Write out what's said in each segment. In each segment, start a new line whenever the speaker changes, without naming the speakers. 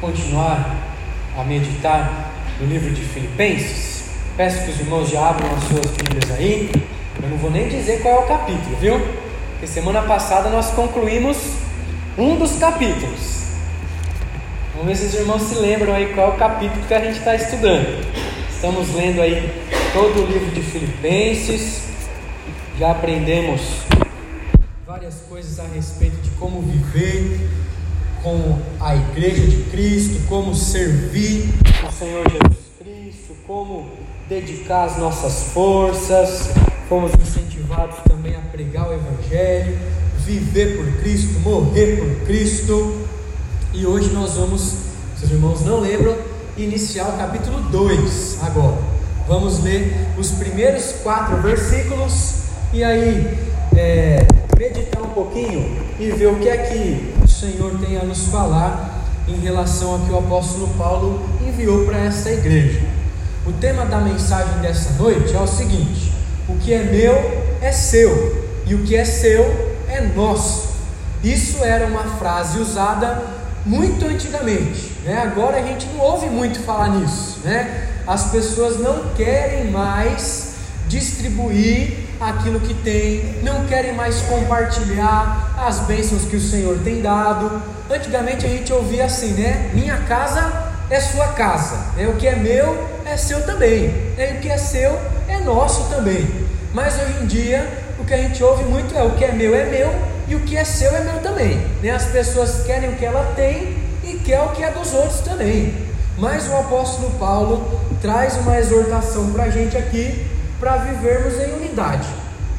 continuar a meditar no livro de Filipenses, peço que os irmãos já abram as suas Bíblias aí. Eu não vou nem dizer qual é o capítulo, viu? Porque semana passada nós concluímos um dos capítulos. Vamos ver se os irmãos se lembram aí qual é o capítulo que a gente está estudando. Estamos lendo aí todo o livro de Filipenses. Já aprendemos várias coisas a respeito de como viver com a igreja de Cristo, como servir o Senhor Jesus Cristo, como dedicar as nossas forças. Fomos incentivados também a pregar o Evangelho, viver por Cristo, morrer por Cristo. E hoje nós vamos, se os irmãos não lembram, iniciar o capítulo 2 agora. Vamos ler os primeiros quatro versículos e aí é, meditar um pouquinho e ver o que é que Senhor tem a nos falar em relação ao que o apóstolo Paulo enviou para essa igreja. O tema da mensagem dessa noite é o seguinte: o que é meu é seu, e o que é seu é nosso. Isso era uma frase usada muito antigamente, né? agora a gente não ouve muito falar nisso. Né? As pessoas não querem mais distribuir aquilo que tem, não querem mais compartilhar as bênçãos que o Senhor tem dado. Antigamente a gente ouvia assim, né? Minha casa é sua casa, é o que é meu é seu também, é o que é seu é nosso também. Mas hoje em dia o que a gente ouve muito é o que é meu é meu e o que é seu é meu também. Né? As pessoas querem o que ela tem e quer o que é dos outros também. Mas o apóstolo Paulo traz uma exortação para a gente aqui para vivermos em unidade.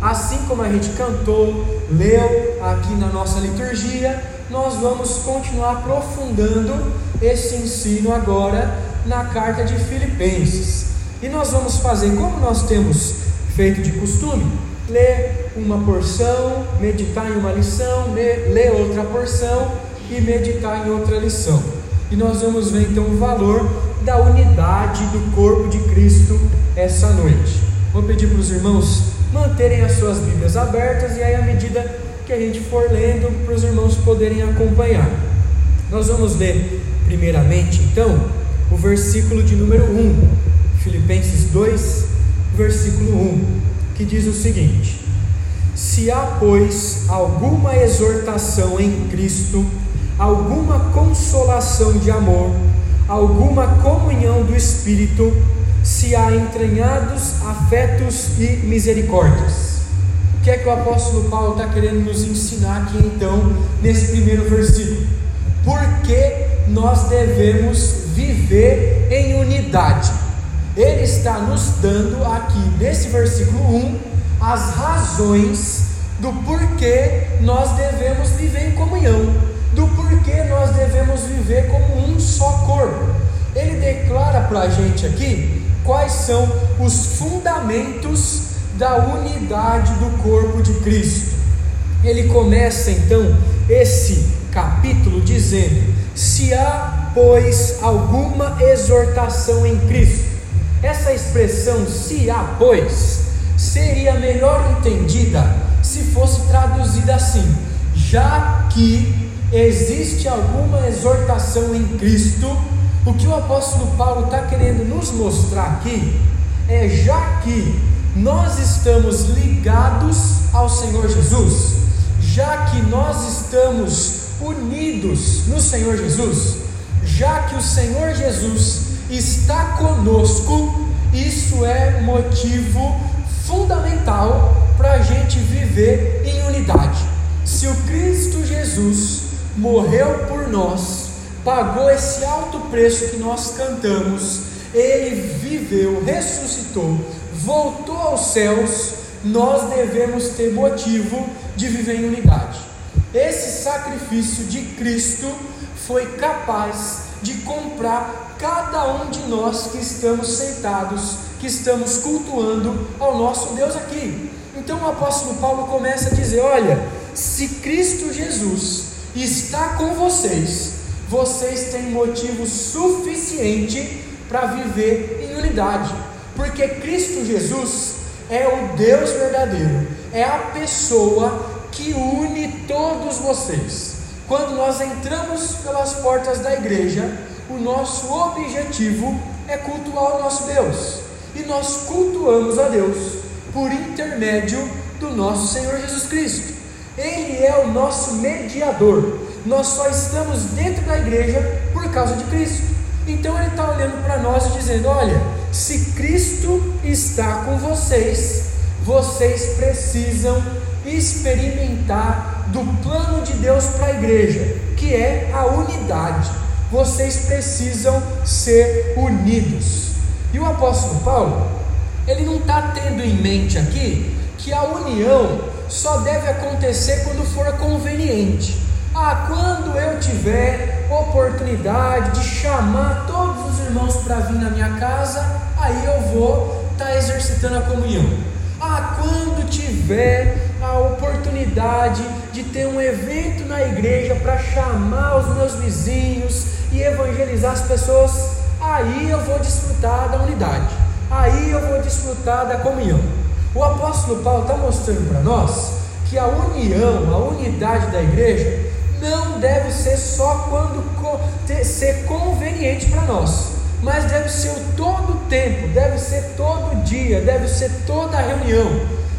Assim como a gente cantou, leu aqui na nossa liturgia, nós vamos continuar aprofundando esse ensino agora na carta de Filipenses. E nós vamos fazer como nós temos feito de costume: ler uma porção, meditar em uma lição, ler, outra porção e meditar em outra lição. E nós vamos ver então o valor da unidade do corpo de Cristo essa noite. Vou pedir para os irmãos manterem as suas Bíblias abertas e aí, à medida que a gente for lendo, para os irmãos poderem acompanhar. Nós vamos ler, primeiramente, então, o versículo de número 1, Filipenses 2, versículo 1, que diz o seguinte: Se há, pois, alguma exortação em Cristo, alguma consolação de amor, alguma comunhão do Espírito, se há entranhados afetos e misericórdias. O que é que o apóstolo Paulo está querendo nos ensinar aqui então, nesse primeiro versículo? Por que nós devemos viver em unidade? Ele está nos dando aqui nesse versículo 1 as razões do porquê nós devemos viver em comunhão, do porquê nós devemos viver como um só corpo. Ele declara para a gente aqui quais são os fundamentos da unidade do corpo de Cristo. Ele começa então esse capítulo dizendo: Se há, pois, alguma exortação em Cristo. Essa expressão, se há, pois, seria melhor entendida se fosse traduzida assim: já que existe alguma exortação em Cristo, o que o apóstolo Paulo está querendo nos mostrar aqui é já que nós estamos ligados ao Senhor Jesus, já que nós estamos unidos no Senhor Jesus, já que o Senhor Jesus está conosco, isso é motivo fundamental para a gente viver em unidade. Se o Cristo Jesus morreu por nós, pagou esse alto preço que nós cantamos, ele viveu, ressuscitou, voltou aos céus, nós devemos ter motivo de viver em unidade. Esse sacrifício de Cristo foi capaz de comprar cada um de nós que estamos sentados, que estamos cultuando ao nosso Deus aqui. Então o apóstolo Paulo começa a dizer: Olha, se Cristo Jesus está com vocês, vocês têm motivo suficiente para viver em unidade, porque Cristo Jesus é o Deus verdadeiro, é a pessoa que une todos vocês. Quando nós entramos pelas portas da igreja, o nosso objetivo é cultuar o nosso Deus. E nós cultuamos a Deus por intermédio do nosso Senhor Jesus Cristo. Ele é o nosso mediador. Nós só estamos dentro da igreja por causa de Cristo. Então ele está olhando para nós e dizendo: Olha, se Cristo está com vocês, vocês precisam experimentar do plano de Deus para a igreja, que é a unidade. Vocês precisam ser unidos. E o apóstolo Paulo, ele não está tendo em mente aqui que a união só deve acontecer quando for conveniente. Ah, quando eu tiver oportunidade de chamar todos os irmãos para vir na minha casa, aí eu vou estar tá exercitando a comunhão. Ah, quando tiver a oportunidade de ter um evento na igreja para chamar os meus vizinhos e evangelizar as pessoas, aí eu vou desfrutar da unidade, aí eu vou desfrutar da comunhão. O apóstolo Paulo está mostrando para nós que a união, a unidade da igreja, não deve ser só quando ser conveniente para nós, mas deve ser o todo tempo, deve ser todo dia, deve ser toda reunião.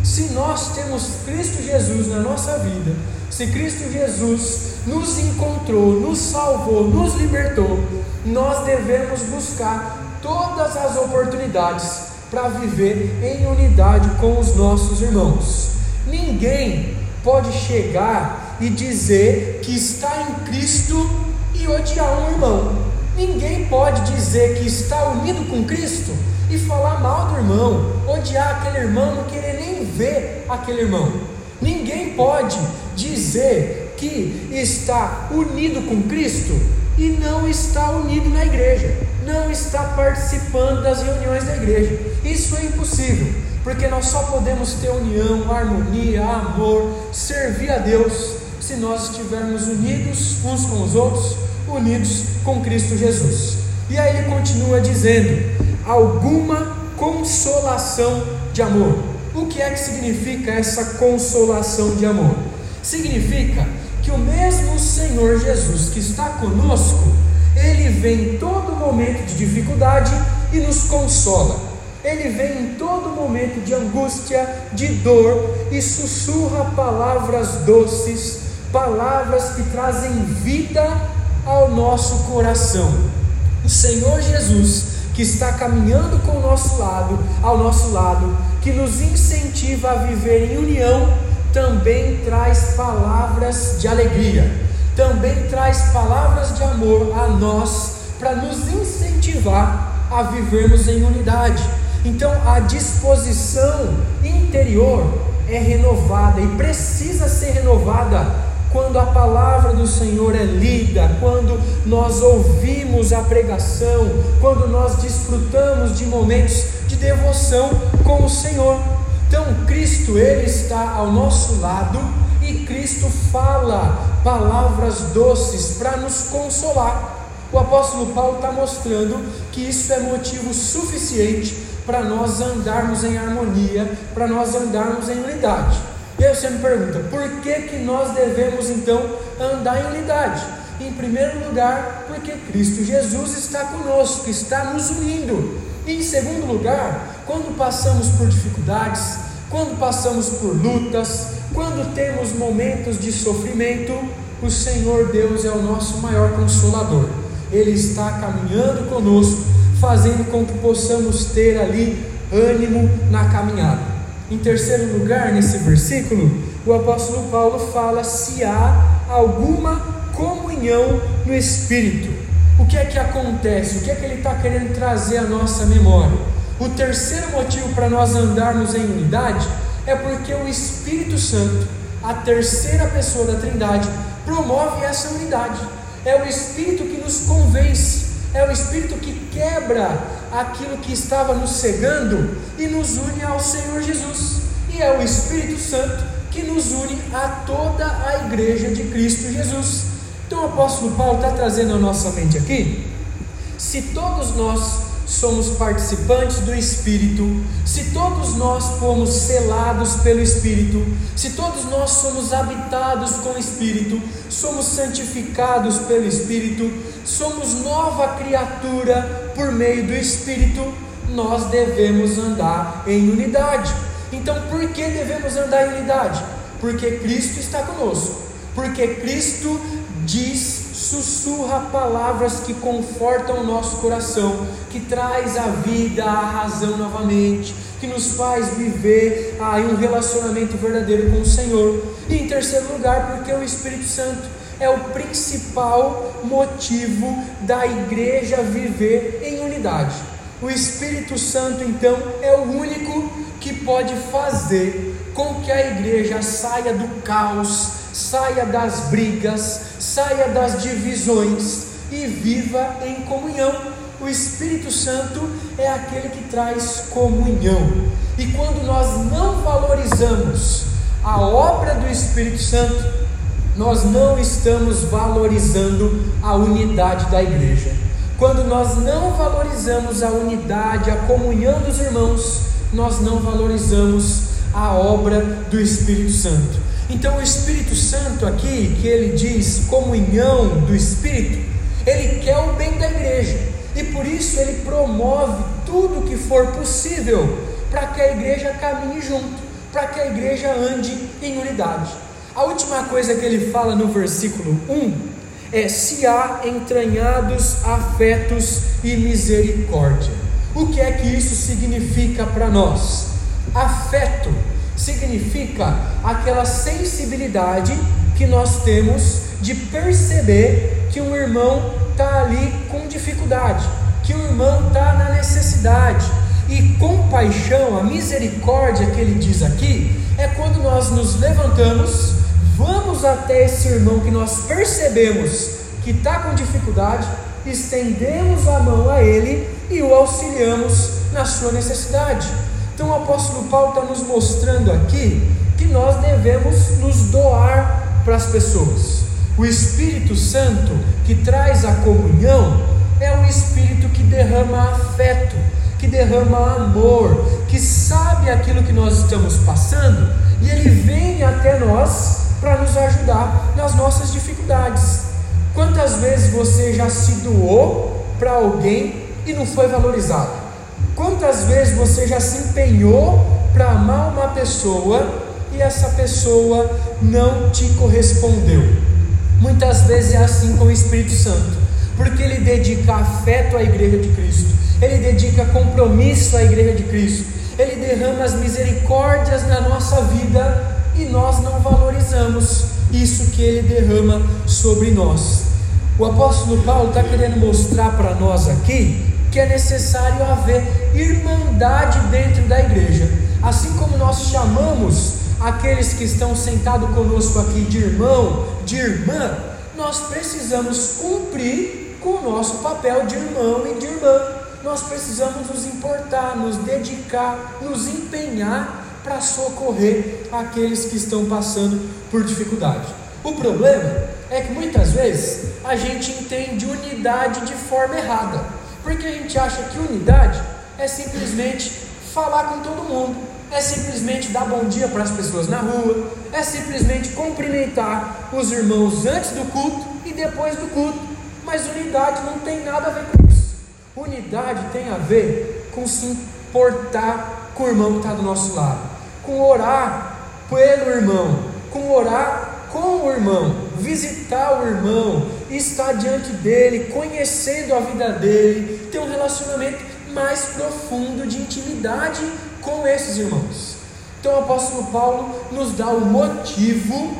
Se nós temos Cristo Jesus na nossa vida, se Cristo Jesus nos encontrou, nos salvou, nos libertou, nós devemos buscar todas as oportunidades para viver em unidade com os nossos irmãos. Ninguém pode chegar e dizer que está em Cristo e odiar um irmão. Ninguém pode dizer que está unido com Cristo e falar mal do irmão, odiar aquele irmão, não querer nem ver aquele irmão. Ninguém pode dizer que está unido com Cristo e não está unido na igreja, não está participando das reuniões da igreja. Isso é impossível, porque nós só podemos ter união, harmonia, amor, servir a Deus se nós estivermos unidos uns com os outros, unidos com Cristo Jesus. E aí ele continua dizendo: alguma consolação de amor. O que é que significa essa consolação de amor? Significa que o mesmo Senhor Jesus que está conosco, ele vem em todo momento de dificuldade e nos consola. Ele vem em todo momento de angústia, de dor e sussurra palavras doces, palavras que trazem vida ao nosso coração. O Senhor Jesus, que está caminhando com o nosso lado, ao nosso lado, que nos incentiva a viver em união também traz palavras de alegria, também traz palavras de amor a nós, para nos incentivar a vivermos em unidade. Então, a disposição interior é renovada e precisa ser renovada quando a palavra do Senhor é lida, quando nós ouvimos a pregação, quando nós desfrutamos de momentos de devoção com o Senhor. Então, Cristo, Ele está ao nosso lado e Cristo fala palavras doces para nos consolar. O apóstolo Paulo está mostrando que isso é motivo suficiente para nós andarmos em harmonia, para nós andarmos em unidade. E você me pergunta, por que, que nós devemos então andar em unidade? Em primeiro lugar, porque Cristo Jesus está conosco, está nos unindo. E em segundo lugar, quando passamos por dificuldades, quando passamos por lutas, quando temos momentos de sofrimento, o Senhor Deus é o nosso maior consolador. Ele está caminhando conosco, fazendo com que possamos ter ali ânimo na caminhada. Em terceiro lugar, nesse versículo, o apóstolo Paulo fala se há alguma comunhão no Espírito. O que é que acontece? O que é que ele está querendo trazer à nossa memória? O terceiro motivo para nós andarmos em unidade é porque o Espírito Santo, a terceira pessoa da Trindade, promove essa unidade. É o Espírito que nos convence, é o Espírito que quebra aquilo que estava nos cegando e nos une ao Senhor Jesus. E é o Espírito Santo que nos une a toda a igreja de Cristo Jesus. Então o apóstolo Paulo está trazendo à nossa mente aqui: se todos nós somos participantes do Espírito, se todos nós fomos selados pelo Espírito, se todos nós somos habitados com o Espírito, somos santificados pelo Espírito, somos nova criatura por meio do Espírito, nós devemos andar em unidade. Então, por que devemos andar em unidade? Porque Cristo está conosco, porque Cristo diz sussurra palavras que confortam o nosso coração, que traz a vida, a razão novamente, que nos faz viver ah, em um relacionamento verdadeiro com o Senhor. E em terceiro lugar, porque o Espírito Santo é o principal motivo da igreja viver em unidade. O Espírito Santo, então, é o único que pode fazer com que a igreja saia do caos, saia das brigas, saia das divisões e viva em comunhão. O Espírito Santo é aquele que traz comunhão. E quando nós não valorizamos a obra do Espírito Santo, nós não estamos valorizando a unidade da igreja. Quando nós não valorizamos a unidade, a comunhão dos irmãos, nós não valorizamos a obra do Espírito Santo. Então, o Espírito Santo aqui, que ele diz comunhão do Espírito, ele quer o bem da igreja e por isso ele promove tudo o que for possível para que a igreja caminhe junto, para que a igreja ande em unidade. A última coisa que ele fala no versículo 1 é: se há entranhados afetos e misericórdia. O que é que isso significa para nós? Afeto significa aquela sensibilidade que nós temos de perceber que um irmão está ali com dificuldade, que o irmão está na necessidade. E compaixão, a misericórdia que ele diz aqui, é quando nós nos levantamos, vamos até esse irmão que nós percebemos que está com dificuldade, estendemos a mão a ele e o auxiliamos na sua necessidade. Então o apóstolo Paulo está nos mostrando aqui que nós devemos nos doar para as pessoas. O Espírito Santo que traz a comunhão é o Espírito que derrama afeto, que derrama amor, que sabe aquilo que nós estamos passando e ele vem até nós para nos ajudar nas nossas dificuldades. Quantas vezes você já se doou para alguém e não foi valorizado? Quantas vezes você já se empenhou para amar uma pessoa e essa pessoa não te correspondeu? Muitas vezes é assim com o Espírito Santo, porque ele dedica afeto à igreja de Cristo, ele dedica compromisso à igreja de Cristo, ele derrama as misericórdias na nossa vida e nós não valorizamos isso que ele derrama sobre nós. O apóstolo Paulo está querendo mostrar para nós aqui que é necessário haver irmandade dentro da igreja, assim como nós chamamos aqueles que estão sentados conosco aqui de irmão, de irmã, nós precisamos cumprir com o nosso papel de irmão e de irmã. Nós precisamos nos importar, nos dedicar, nos empenhar para socorrer aqueles que estão passando por dificuldade. O problema é que muitas vezes a gente entende unidade de forma errada, porque a gente acha que unidade é simplesmente falar com todo mundo, é simplesmente dar bom dia para as pessoas na rua, é simplesmente cumprimentar os irmãos antes do culto e depois do culto. Mas unidade não tem nada a ver com isso. Unidade tem a ver com se importar com o irmão que está do nosso lado, com orar pelo irmão, com orar com o irmão, visitar o irmão, estar diante dele, conhecendo a vida dele, ter um relacionamento mais profundo de intimidade com esses irmãos. Então o apóstolo Paulo nos dá o motivo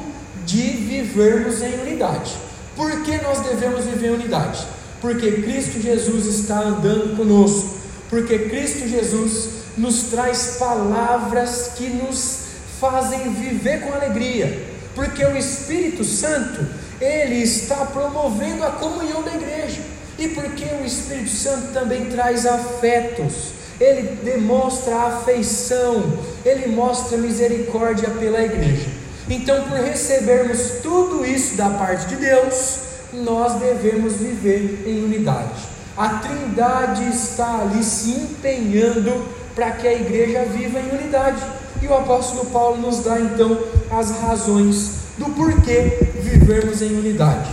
de vivermos em unidade. Por que nós devemos viver em unidade? Porque Cristo Jesus está andando conosco. Porque Cristo Jesus nos traz palavras que nos fazem viver com alegria. Porque o Espírito Santo, ele está promovendo a comunhão da igreja. E porque o Espírito Santo também traz afetos ele demonstra afeição, ele mostra misericórdia pela igreja. Então, por recebermos tudo isso da parte de Deus, nós devemos viver em unidade. A Trindade está ali se empenhando para que a igreja viva em unidade. E o apóstolo Paulo nos dá então as razões do porquê vivermos em unidade.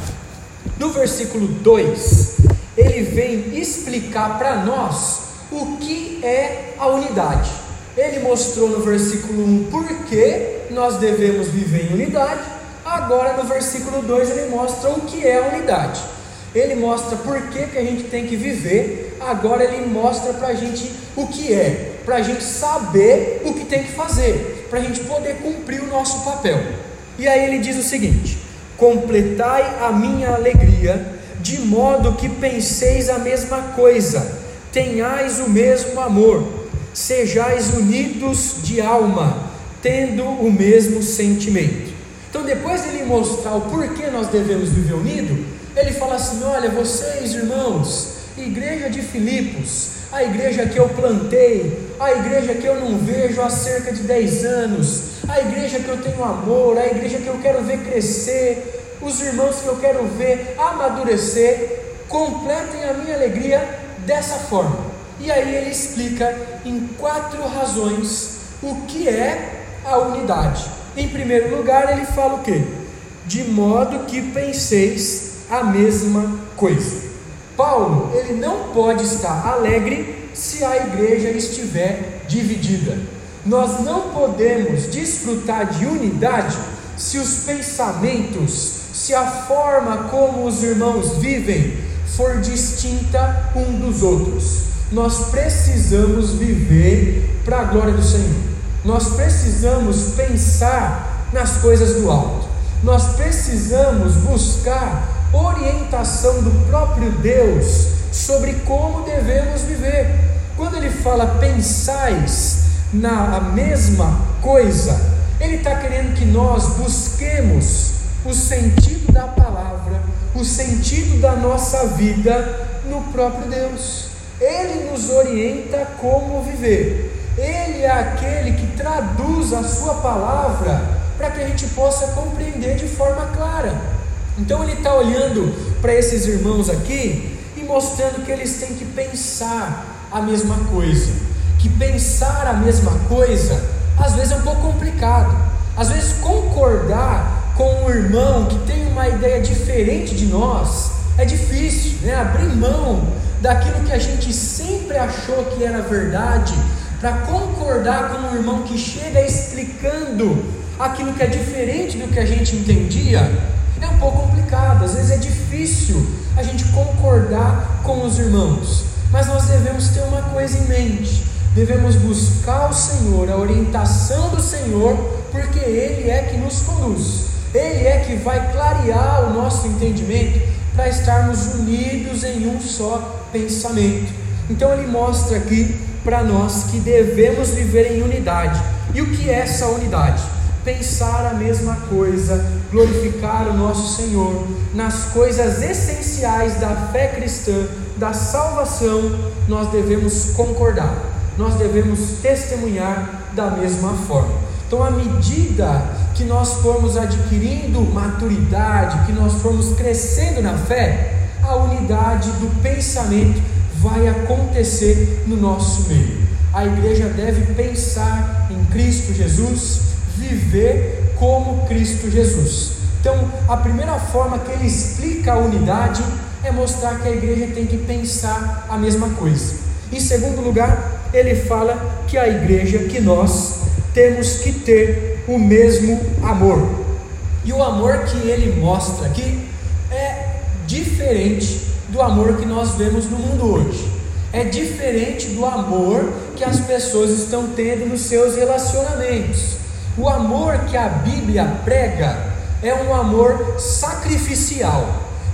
No versículo 2, ele vem explicar para nós o que é a unidade. Ele mostrou no versículo 1 por que nós devemos viver em unidade, agora no versículo 2 ele mostra o que é a unidade. Ele mostra por que, que a gente tem que viver, agora ele mostra para a gente o que é, para a gente saber o que tem que fazer, para a gente poder cumprir o nosso papel. E aí ele diz o seguinte: completai a minha alegria, de modo que penseis a mesma coisa, tenhais o mesmo amor, sejais unidos de alma, tendo o mesmo sentimento. Então, depois dele mostrar o porquê nós devemos viver unido, ele fala assim: olha, vocês irmãos, igreja de Filipos, a igreja que eu plantei, a igreja que eu não vejo há cerca de 10 anos, a igreja que eu tenho amor, a igreja que eu quero ver crescer, os irmãos que eu quero ver amadurecer, completem a minha alegria dessa forma. E aí ele explica em quatro razões o que é a unidade. Em primeiro lugar, ele fala o que? De modo que penseis a mesma coisa. Paulo, ele não pode estar alegre se a igreja estiver dividida. Nós não podemos desfrutar de unidade se os pensamentos, se a forma como os irmãos vivem for distinta um dos outros. Nós precisamos viver para a glória do Senhor. Nós precisamos pensar nas coisas do alto. Nós precisamos buscar orientação do próprio Deus sobre como devemos viver. Quando ele fala pensais na mesma coisa, ele está querendo que nós busquemos o sentido da palavra, o sentido da nossa vida no próprio Deus. Ele nos orienta como viver. Ele é aquele que traduz a sua palavra para que a gente possa compreender de forma clara. Então ele está olhando para esses irmãos aqui e mostrando que eles têm que pensar a mesma coisa. Que pensar a mesma coisa às vezes é um pouco complicado. Às vezes concordar com um irmão que tem uma ideia diferente de nós é difícil, né? Abrir mão daquilo que a gente sempre achou que era verdade para concordar com um irmão que chega explicando aquilo que é diferente do que a gente entendia é um pouco complicado, às vezes é difícil a gente concordar com os irmãos, mas nós devemos ter uma coisa em mente: devemos buscar o Senhor, a orientação do Senhor, porque Ele é que nos conduz, Ele é que vai clarear o nosso entendimento para estarmos unidos em um só pensamento. Então ele mostra aqui para nós que devemos viver em unidade. E o que é essa unidade? pensar a mesma coisa, glorificar o nosso Senhor nas coisas essenciais da fé cristã, da salvação, nós devemos concordar, nós devemos testemunhar da mesma forma. Então, à medida que nós formos adquirindo maturidade, que nós formos crescendo na fé, a unidade do pensamento vai acontecer no nosso meio. A igreja deve pensar em Cristo Jesus, viver como Cristo Jesus. Então, a primeira forma que ele explica a unidade é mostrar que a igreja tem que pensar a mesma coisa. Em segundo lugar, ele fala que a igreja, que nós temos que ter o mesmo amor. E o amor que ele mostra aqui é diferente do amor que nós vemos no mundo hoje. É diferente do amor que as pessoas estão tendo nos seus relacionamentos. O amor que a Bíblia prega é um amor sacrificial.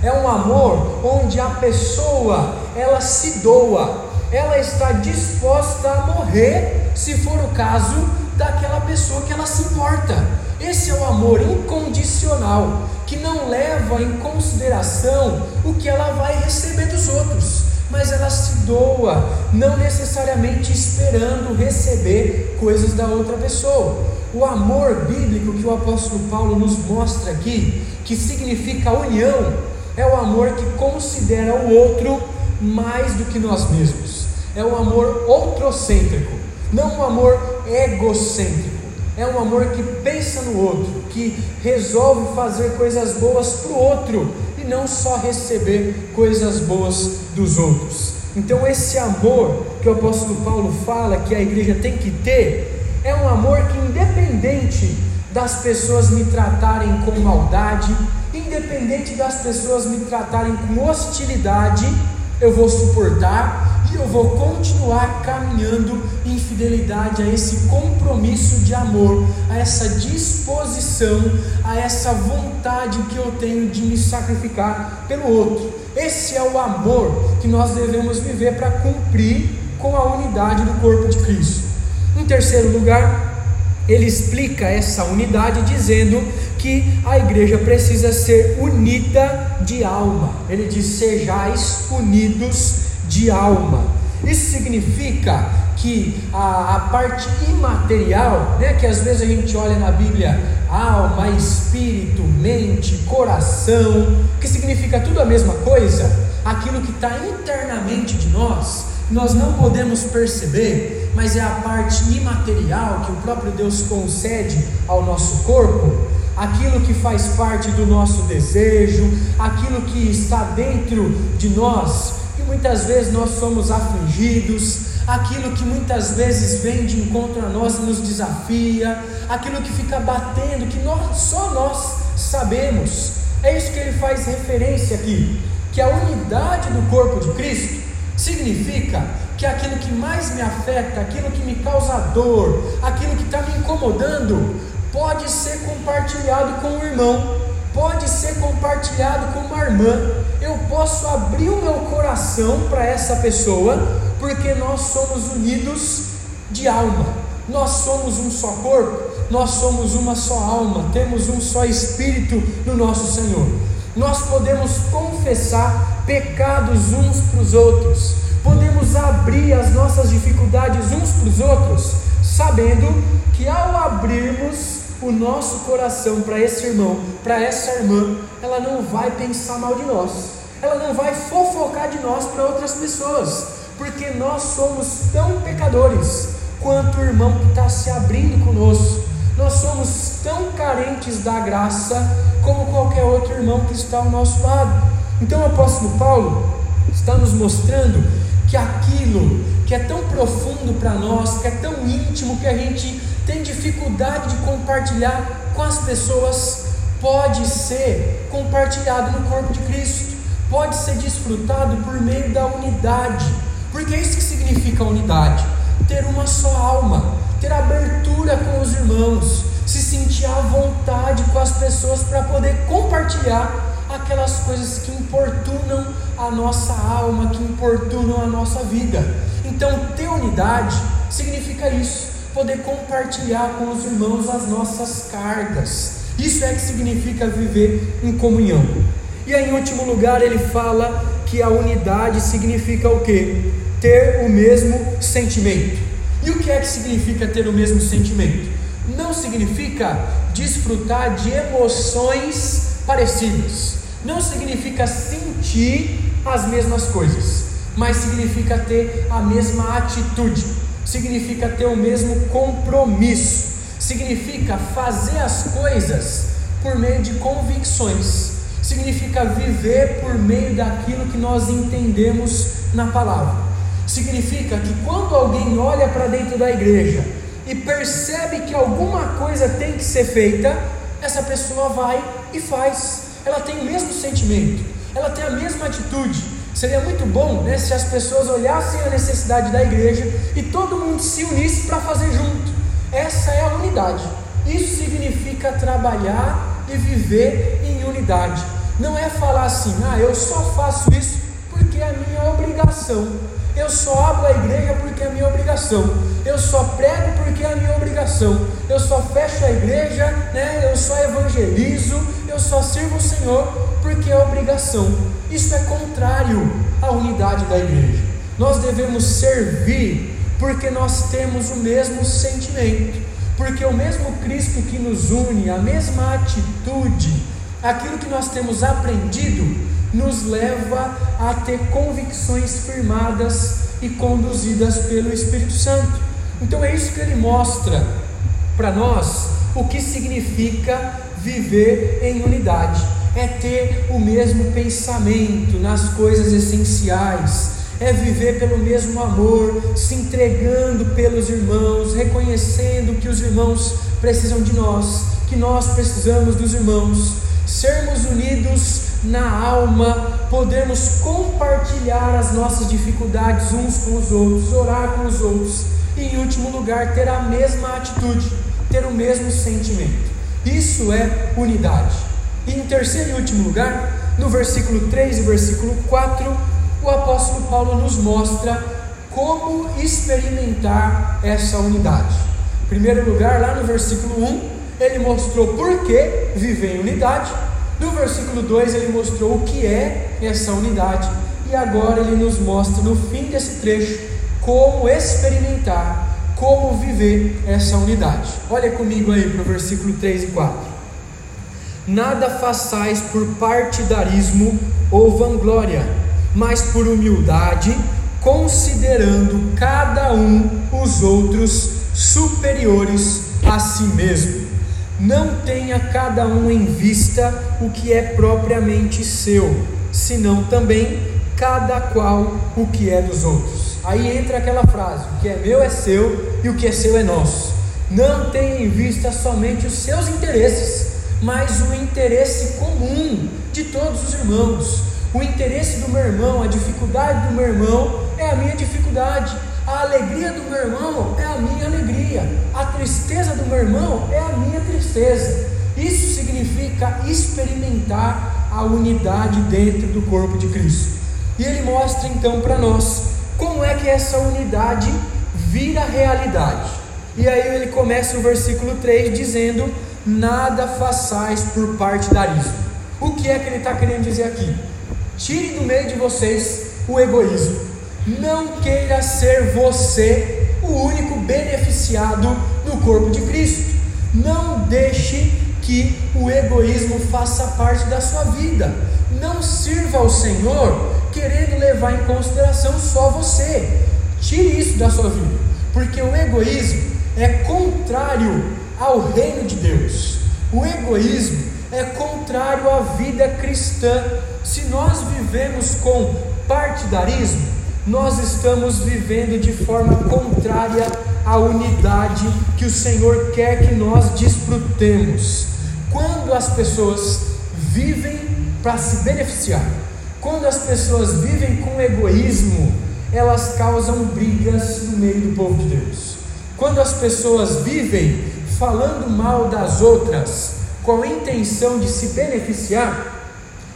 É um amor onde a pessoa ela se doa, ela está disposta a morrer, se for o caso daquela pessoa que ela se importa. Esse é o amor incondicional, que não leva em consideração o que ela vai receber dos outros, mas ela se doa, não necessariamente esperando receber coisas da outra pessoa. O amor bíblico que o apóstolo Paulo nos mostra aqui, que significa união, é o amor que considera o outro mais do que nós mesmos. É um amor outrocêntrico, não um amor egocêntrico. É um amor que pensa no outro, que resolve fazer coisas boas para o outro e não só receber coisas boas dos outros. Então, esse amor que o apóstolo Paulo fala que a igreja tem que ter, é um amor que, independente das pessoas me tratarem com maldade, independente das pessoas me tratarem com hostilidade, eu vou suportar e eu vou continuar caminhando em fidelidade a esse compromisso de amor, a essa disposição, a essa vontade que eu tenho de me sacrificar pelo outro. Esse é o amor que nós devemos viver para cumprir com a unidade do corpo de Cristo. Em terceiro lugar, ele explica essa unidade dizendo que a igreja precisa ser unida de alma. Ele diz: sejais unidos de alma. Isso significa que a, a, parte imaterial, né, que às vezes a gente olha na Bíblia, alma, espírito, mente, coração, que significa tudo a mesma coisa, aquilo que está internamente de nós, nós não podemos perceber, mas é a parte imaterial que o próprio Deus concede ao nosso corpo, aquilo que faz parte do nosso desejo, aquilo que está dentro de nós, que muitas vezes nós somos afligidos, aquilo que muitas vezes vem de encontro a nós e nos desafia, aquilo que fica batendo, que nós, só nós sabemos. É isso que ele faz referência aqui, que a unidade do corpo de Cristo significa que aquilo que mais me afeta, aquilo que me causa dor, aquilo que está me incomodando, pode ser compartilhado com o irmão, pode ser compartilhado com uma irmã. Eu posso abrir o meu coração para essa pessoa, porque nós somos unidos de alma, nós somos um só corpo, nós somos uma só alma, temos um só espírito no nosso Senhor. Nós podemos confessar pecados uns para os outros, podemos abrir as nossas dificuldades uns para os outros, sabendo que ao abrirmos o nosso coração para esse irmão, para essa irmã, ela não vai pensar mal de nós, ela não vai fofocar de nós para outras pessoas, porque nós somos tão pecadores quanto o irmão que está se abrindo conosco. Nós somos tão carentes da graça como qualquer outro irmão que está ao nosso lado. Então o apóstolo Paulo está nos mostrando que aquilo que é tão profundo para nós, que é tão íntimo, que a gente tem dificuldade de compartilhar com as pessoas, pode ser compartilhado no corpo de Cristo, pode ser desfrutado por meio da unidade, porque é isso que significa unidade: ter uma só alma, ter abertura com os irmãos, se sentir à vontade com as pessoas para poder compartilhar aquelas coisas que importunam a nossa alma, que importunam a nossa vida. Então, ter unidade significa isso, poder compartilhar com os irmãos as nossas cargas. Isso é que significa viver em comunhão. E aí, em último lugar, ele fala que a unidade significa o quê? Ter o mesmo sentimento. E o que é que significa ter o mesmo sentimento? Não significa desfrutar de emoções parecidas não significa sentir as mesmas coisas, mas significa ter a mesma atitude, significa ter o mesmo compromisso, significa fazer as coisas por meio de convicções, significa viver por meio daquilo que nós entendemos na palavra. Significa que quando alguém olha para dentro da igreja e percebe que alguma coisa tem que ser feita, essa pessoa vai e faz ela tem o mesmo sentimento, ela tem a mesma atitude. Seria muito bom né, se as pessoas olhassem a necessidade da igreja e todo mundo se unisse para fazer junto. Essa é a unidade. Isso significa trabalhar e viver em unidade. Não é falar assim, ah, eu só faço isso porque é a minha obrigação. Eu só abro a igreja porque é a minha obrigação. Eu só prego porque é a minha obrigação. Eu só fecho a igreja, né? eu só evangelizo, eu só sirvo o Senhor porque é obrigação. Isso é contrário à unidade da igreja. Nós devemos servir porque nós temos o mesmo sentimento, porque o mesmo Cristo que nos une, a mesma atitude, aquilo que nós temos aprendido, nos leva a ter convicções firmadas e conduzidas pelo Espírito Santo. Então é isso que ele mostra para nós o que significa viver em unidade. é ter o mesmo pensamento nas coisas essenciais, é viver pelo mesmo amor, se entregando pelos irmãos, reconhecendo que os irmãos precisam de nós, que nós precisamos dos irmãos, sermos unidos na alma, podermos compartilhar as nossas dificuldades uns com os outros, orar com os outros, e em último lugar, ter a mesma atitude, ter o mesmo sentimento. Isso é unidade. E em terceiro e último lugar, no versículo 3 e versículo 4, o apóstolo Paulo nos mostra como experimentar essa unidade. Em primeiro lugar, lá no versículo 1, ele mostrou por que viver em unidade. No versículo 2, ele mostrou o que é essa unidade. E agora ele nos mostra no fim desse trecho como experimentar, como viver essa unidade. Olha comigo aí para o versículo 3 e 4. Nada façais por partidarismo ou vanglória mas por humildade, considerando cada um os outros superiores a si mesmo. Não tenha cada um em vista o que é propriamente seu, senão também cada qual o que é dos outros. Aí entra aquela frase: o que é meu é seu e o que é seu é nosso. Não tenha em vista somente os seus interesses, mas o interesse comum de todos os irmãos o interesse do meu irmão, a dificuldade do meu irmão é a minha dificuldade. A alegria do meu irmão é a minha alegria. A tristeza do meu irmão é a minha tristeza. Isso significa experimentar a unidade dentro do corpo de Cristo. E ele mostra então para nós como é que essa unidade vira realidade. E aí ele começa o versículo 3 dizendo: Nada façais por partidarismo. O que é que ele está querendo dizer aqui? Tire do meio de vocês o egoísmo. Não queira ser você o único beneficiado no corpo de Cristo. Não deixe que o egoísmo faça parte da sua vida. Não sirva ao Senhor querendo levar em consideração só você. Tire isso da sua vida, porque o egoísmo é contrário ao reino de Deus. O egoísmo é contrário à vida cristã. Se nós vivemos com partidarismo, nós estamos vivendo de forma contrária à unidade que o Senhor quer que nós desfrutemos. Quando as pessoas vivem para se beneficiar, quando as pessoas vivem com egoísmo, elas causam brigas no meio do povo de Deus. Quando as pessoas vivem falando mal das outras, com a intenção de se beneficiar,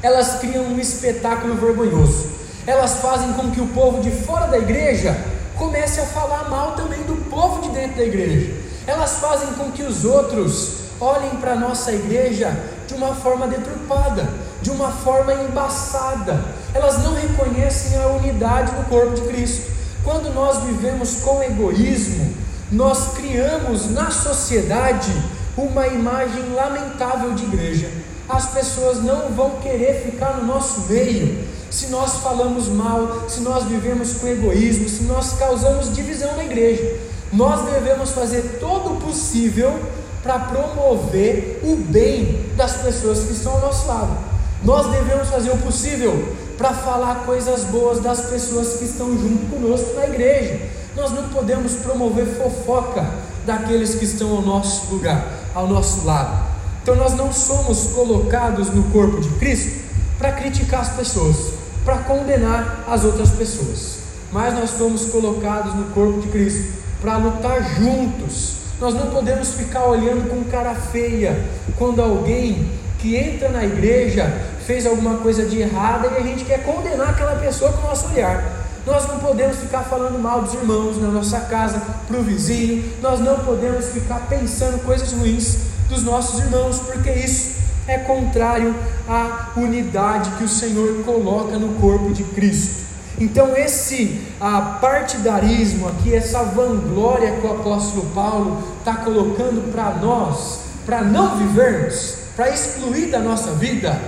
elas criam um espetáculo vergonhoso. Elas fazem com que o povo de fora da igreja comece a falar mal também do povo de dentro da igreja. Elas fazem com que os outros olhem para a nossa igreja de uma forma deturpada, de uma forma embaçada. Elas não reconhecem a unidade do corpo de Cristo. Quando nós vivemos com egoísmo, nós criamos na sociedade uma imagem lamentável de igreja as pessoas não vão querer ficar no nosso meio se nós falamos mal, se nós vivemos com egoísmo, se nós causamos divisão na igreja. Nós devemos fazer todo o possível para promover o bem das pessoas que estão ao nosso lado. Nós devemos fazer o possível para falar coisas boas das pessoas que estão junto conosco na igreja. Nós não podemos promover fofoca daqueles que estão ao nosso lugar, ao nosso lado. Então nós não somos colocados no corpo de Cristo para criticar as pessoas, para condenar as outras pessoas, mas nós somos colocados no corpo de Cristo para lutar juntos. Nós não podemos ficar olhando com cara feia quando alguém que entra na igreja fez alguma coisa de errada e a gente quer condenar aquela pessoa com o nosso olhar. Nós não podemos ficar falando mal dos irmãos na nossa casa, para o vizinho, nós não podemos ficar pensando coisas ruins dos nossos irmãos, porque isso é contrário à unidade que o Senhor coloca no corpo de Cristo. Então, esse a, partidarismo aqui, essa vanglória que o apóstolo Paulo está colocando para nós, para não vivermos, para excluir da nossa vida,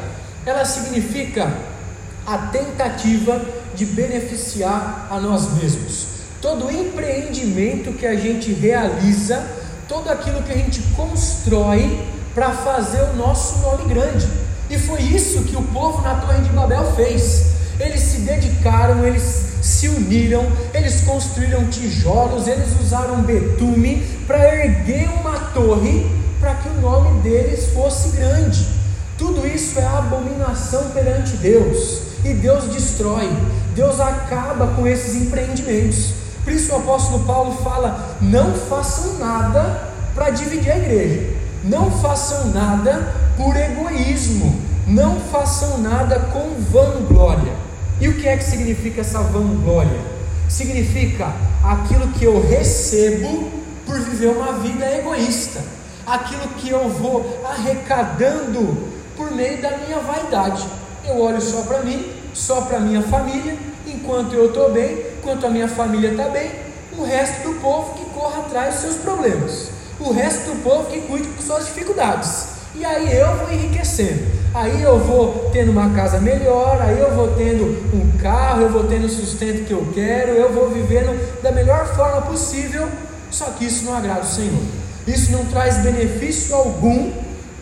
ela significa a tentativa de beneficiar a nós mesmos. Todo empreendimento que a gente realiza tudo aquilo que a gente constrói para fazer o nosso nome grande. E foi isso que o povo na Torre de Babel fez. Eles se dedicaram, eles se uniram, eles construíram tijolos, eles usaram betume para erguer uma torre para que o nome deles fosse grande. Tudo isso é abominação perante Deus. E Deus destrói, Deus acaba com esses empreendimentos. Por isso o apóstolo Paulo fala: não façam nada para dividir a igreja, não façam nada por egoísmo, não façam nada com vanglória. E o que é que significa essa vanglória? Significa aquilo que eu recebo por viver uma vida egoísta, aquilo que eu vou arrecadando por meio da minha vaidade. Eu olho só para mim, só para minha família, enquanto eu estou bem, enquanto a minha família está bem, o resto do povo que corra atrás dos seus problemas, o resto do povo que cuide com suas dificuldades. E aí eu vou enriquecendo, aí eu vou tendo uma casa melhor, aí eu vou tendo um carro, eu vou tendo o sustento que eu quero, eu vou vivendo da melhor forma possível. Só que isso não agrada o Senhor, isso não traz benefício algum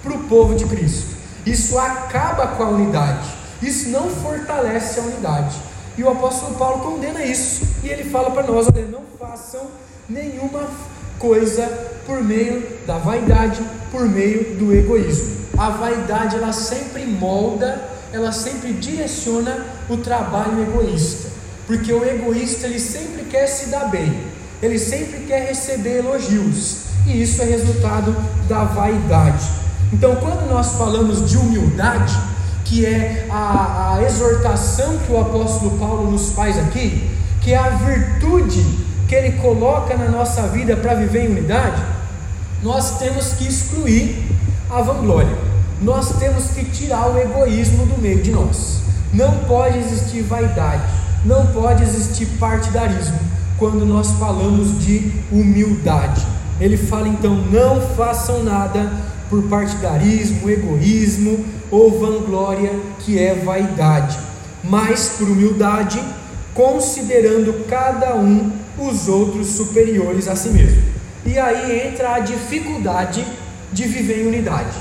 para o povo de Cristo, isso acaba com a unidade, isso não fortalece a unidade. E o apóstolo Paulo condena isso. E ele fala para nós: olha, não façam nenhuma coisa por meio da vaidade, por meio do egoísmo. A vaidade ela sempre molda, ela sempre direciona o trabalho egoísta. Porque o egoísta ele sempre quer se dar bem, ele sempre quer receber elogios. E isso é resultado da vaidade. Então, quando nós falamos de humildade, que é a, a exortação que o apóstolo Paulo nos faz aqui, que é a virtude que ele coloca na nossa vida para viver em unidade, nós temos que excluir a vanglória, nós temos que tirar o egoísmo do meio de nós. Não pode existir vaidade, não pode existir partidarismo quando nós falamos de humildade. Ele fala então: não façam nada por partidarismo, egoísmo, ou vanglória, que é vaidade, mas por humildade, considerando cada um os outros superiores a si mesmo. E aí entra a dificuldade de viver em unidade,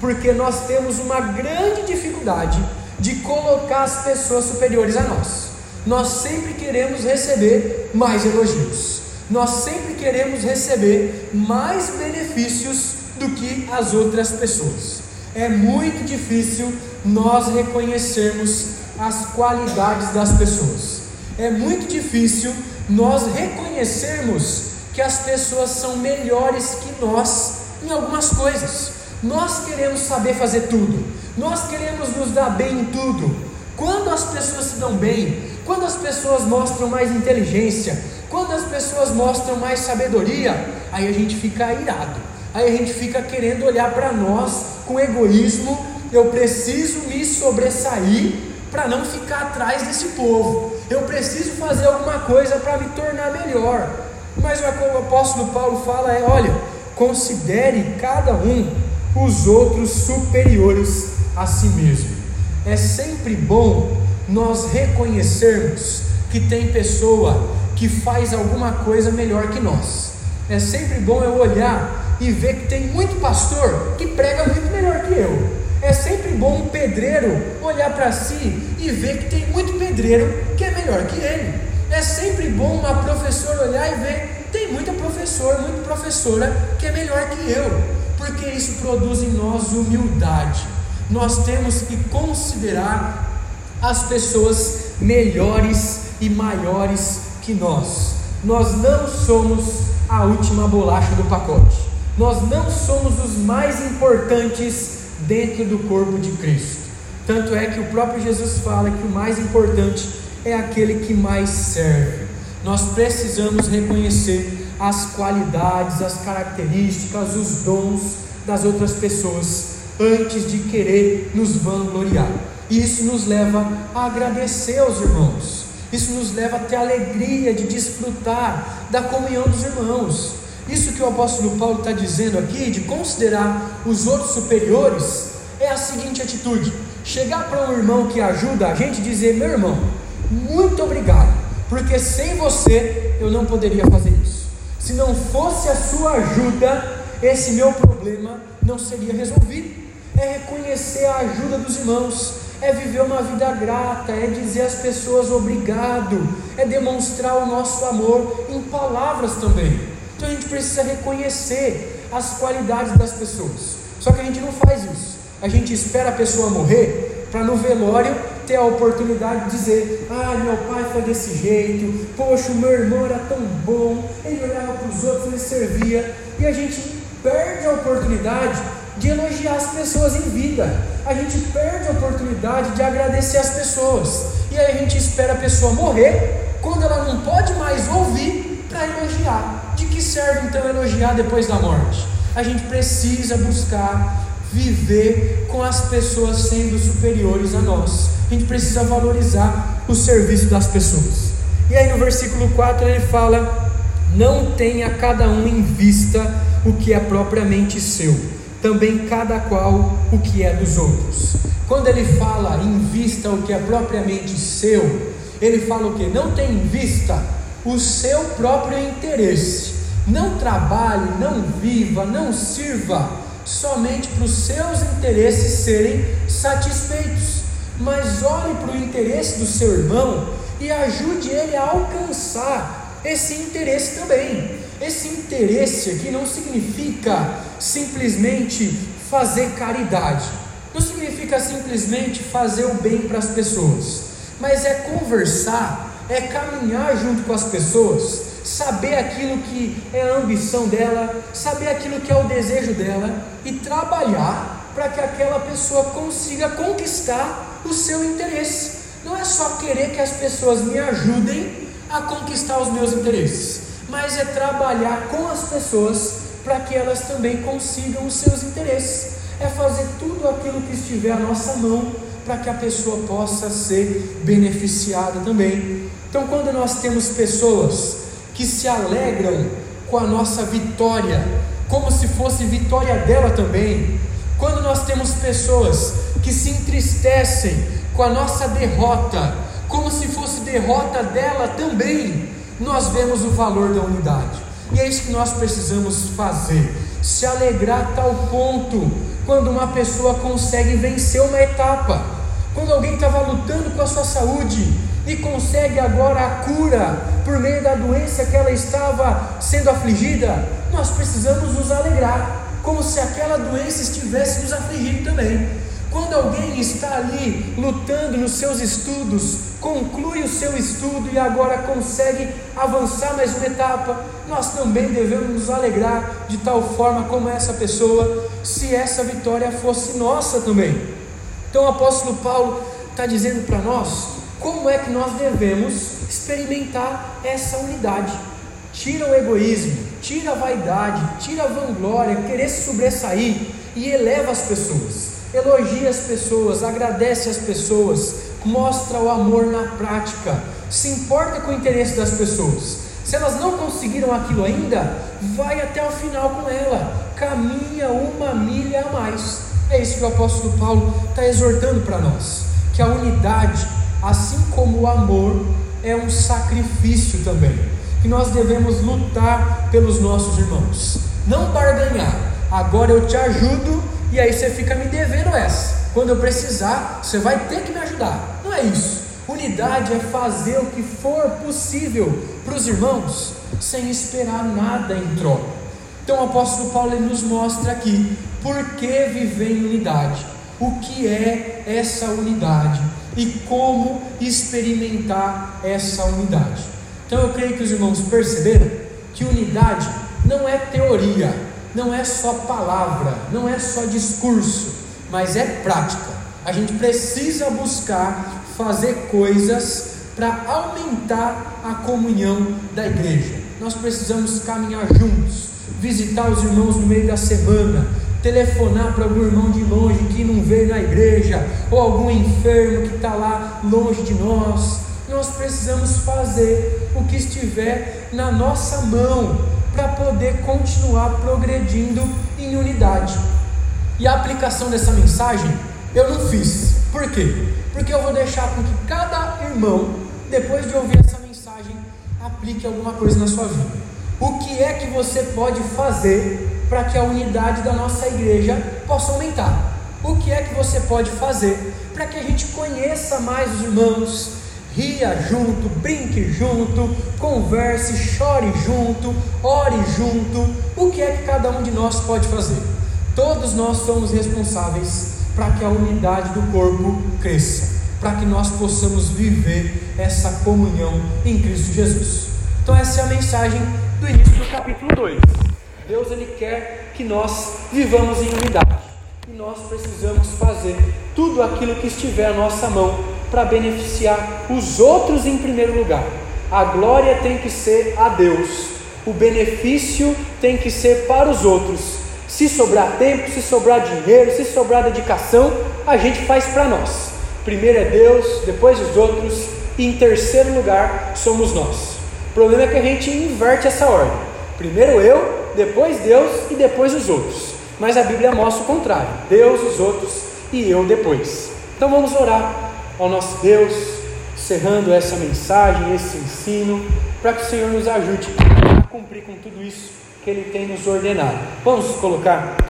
porque nós temos uma grande dificuldade de colocar as pessoas superiores a nós. Nós sempre queremos receber mais elogios, nós sempre queremos receber mais benefícios do que as outras pessoas é muito difícil nós reconhecermos as qualidades das pessoas. É muito difícil nós reconhecermos que as pessoas são melhores que nós em algumas coisas. Nós queremos saber fazer tudo, nós queremos nos dar bem em tudo. Quando as pessoas se dão bem, quando as pessoas mostram mais inteligência, quando as pessoas mostram mais sabedoria, aí a gente fica irado, aí a gente fica querendo olhar para nós com egoísmo, eu preciso me sobressair para não ficar atrás desse povo. Eu preciso fazer alguma coisa para me tornar melhor. Mas o que o apóstolo Paulo fala é: olha, considere cada um os outros superiores a si mesmo. É sempre bom nós reconhecermos que tem pessoa que faz alguma coisa melhor que nós. É sempre bom eu olhar e ver que tem muito pastor que prega muito melhor que eu. É sempre bom um pedreiro olhar para si e ver que tem muito pedreiro que é melhor que ele. É sempre bom uma professora olhar e ver tem muita professora, muita professora que é melhor que eu, porque isso produz em nós humildade. Nós temos que considerar as pessoas melhores e maiores que nós. Nós não somos a última bolacha do pacote. Nós não somos os mais importantes dentro do corpo de Cristo. Tanto é que o próprio Jesus fala que o mais importante é aquele que mais serve. Nós precisamos reconhecer as qualidades, as características, os dons das outras pessoas antes de querer nos vangloriar. Isso nos leva a agradecer aos irmãos. Isso nos leva a ter a alegria de desfrutar da comunhão dos irmãos. Isso que o apóstolo Paulo está dizendo aqui, de considerar os outros superiores, é a seguinte atitude: chegar para um irmão que ajuda a gente e dizer, meu irmão, muito obrigado, porque sem você eu não poderia fazer isso. Se não fosse a sua ajuda, esse meu problema não seria resolvido. é reconhecer a ajuda dos irmãos, é viver uma vida grata, é dizer às pessoas obrigado, é demonstrar o nosso amor em palavras também. Então a gente precisa reconhecer as qualidades das pessoas. Só que a gente não faz isso. A gente espera a pessoa morrer para no velório ter a oportunidade de dizer: Ah, meu pai foi desse jeito, poxa, o meu irmão era tão bom, ele olhava para os outros, ele servia, e a gente perde a oportunidade de elogiar as pessoas em vida, a gente perde a oportunidade de agradecer as pessoas, e aí a gente espera a pessoa morrer, quando ela não pode mais ouvir, para elogiar. De que serve então elogiar depois da morte? A gente precisa buscar viver com as pessoas sendo superiores a nós. A gente precisa valorizar o serviço das pessoas. E aí no versículo 4 ele fala: Não tenha cada um em vista o que é propriamente seu, também cada qual o que é dos outros. Quando ele fala em vista o que é propriamente seu, ele fala o que? Não tem em vista o seu próprio interesse. Não trabalhe, não viva, não sirva somente para os seus interesses serem satisfeitos, mas olhe para o interesse do seu irmão e ajude ele a alcançar esse interesse também. Esse interesse aqui não significa simplesmente fazer caridade, não significa simplesmente fazer o bem para as pessoas, mas é conversar, é caminhar junto com as pessoas saber aquilo que é a ambição dela, saber aquilo que é o desejo dela e trabalhar para que aquela pessoa consiga conquistar o seu interesse. Não é só querer que as pessoas me ajudem a conquistar os meus interesses, mas é trabalhar com as pessoas para que elas também consigam os seus interesses. É fazer tudo aquilo que estiver à nossa mão para que a pessoa possa ser beneficiada também. Então, quando nós temos pessoas que se alegram com a nossa vitória, como se fosse vitória dela também. Quando nós temos pessoas que se entristecem com a nossa derrota, como se fosse derrota dela também, nós vemos o valor da unidade. E é isso que nós precisamos fazer: se alegrar a tal ponto quando uma pessoa consegue vencer uma etapa, quando alguém estava lutando com a sua saúde e consegue agora a cura por meio da doença que ela estava sendo afligida, nós precisamos nos alegrar, como se aquela doença estivesse nos afligindo também. Quando alguém está ali lutando nos seus estudos, conclui o seu estudo e agora consegue avançar mais uma etapa, nós também devemos nos alegrar de tal forma como essa pessoa, se essa vitória fosse nossa também. Então o apóstolo Paulo está dizendo para nós como é que nós devemos experimentar essa unidade. Tira o egoísmo, tira a vaidade, tira a vanglória, querer se sobressair e eleva as pessoas, elogia as pessoas, agradece as pessoas, mostra o amor na prática, se importa com o interesse das pessoas. Se elas não conseguiram aquilo ainda, vai até o final com ela, caminha uma milha a mais. É isso que o apóstolo Paulo está exortando para nós: que a unidade assim como o amor é um sacrifício também, que nós devemos lutar pelos nossos irmãos, não barganhar. Agora eu te ajudo e aí você fica me devendo essa. Quando eu precisar, você vai ter que me ajudar. Não é isso. Unidade é fazer o que for possível para os irmãos, sem esperar nada em troca. Então o apóstolo Paulo nos mostra aqui por que viver em unidade, o que é essa unidade e como experimentar essa unidade. Então eu creio que os irmãos perceberam que unidade não é teoria, não é só palavra, não é só discurso, mas é prática. A gente precisa buscar fazer coisas para aumentar a comunhão da igreja. Nós precisamos caminhar juntos, visitar os irmãos no meio da semana, telefonar para algum irmão de longe que não veio na igreja, ou algum enfermo que está lá longe de nós. Nós precisamos fazer o que estiver na nossa mão para poder continuar progredindo em unidade. E a aplicação dessa mensagem eu não fiz. Por quê? Porque eu vou deixar com que cada irmão, depois de ouvir essa mensagem, aplique alguma coisa na sua vida. O que é que você pode fazer para que a unidade da nossa igreja possa aumentar. o que é que você pode fazer para que a gente conheça mais os irmãos, ria junto, brinque junto, converse, chore junto, ore junto. O que é que cada um de nós pode fazer? Todos nós somos responsáveis para que a unidade do corpo cresça, para que nós possamos viver essa comunhão em Cristo Jesus. Então essa é a mensagem do início do capítulo 2. Deus ele quer que nós vivamos em unidade. E nós precisamos fazer tudo aquilo que estiver à nossa mão para beneficiar os outros em primeiro lugar. A glória tem que ser a Deus. O benefício tem que ser para os outros. Se sobrar tempo, se sobrar dinheiro, se sobrar dedicação, a gente faz para nós. Primeiro é Deus, depois os outros, e em terceiro lugar somos nós. O problema é que a gente inverte essa ordem. Primeiro eu, depois Deus e depois os outros. Mas a Bíblia mostra o contrário: Deus, os outros e eu depois. Então vamos orar ao nosso Deus, cerrando essa mensagem, esse ensino, para que o Senhor nos ajude a cumprir com tudo isso que Ele tem nos ordenado. Vamos colocar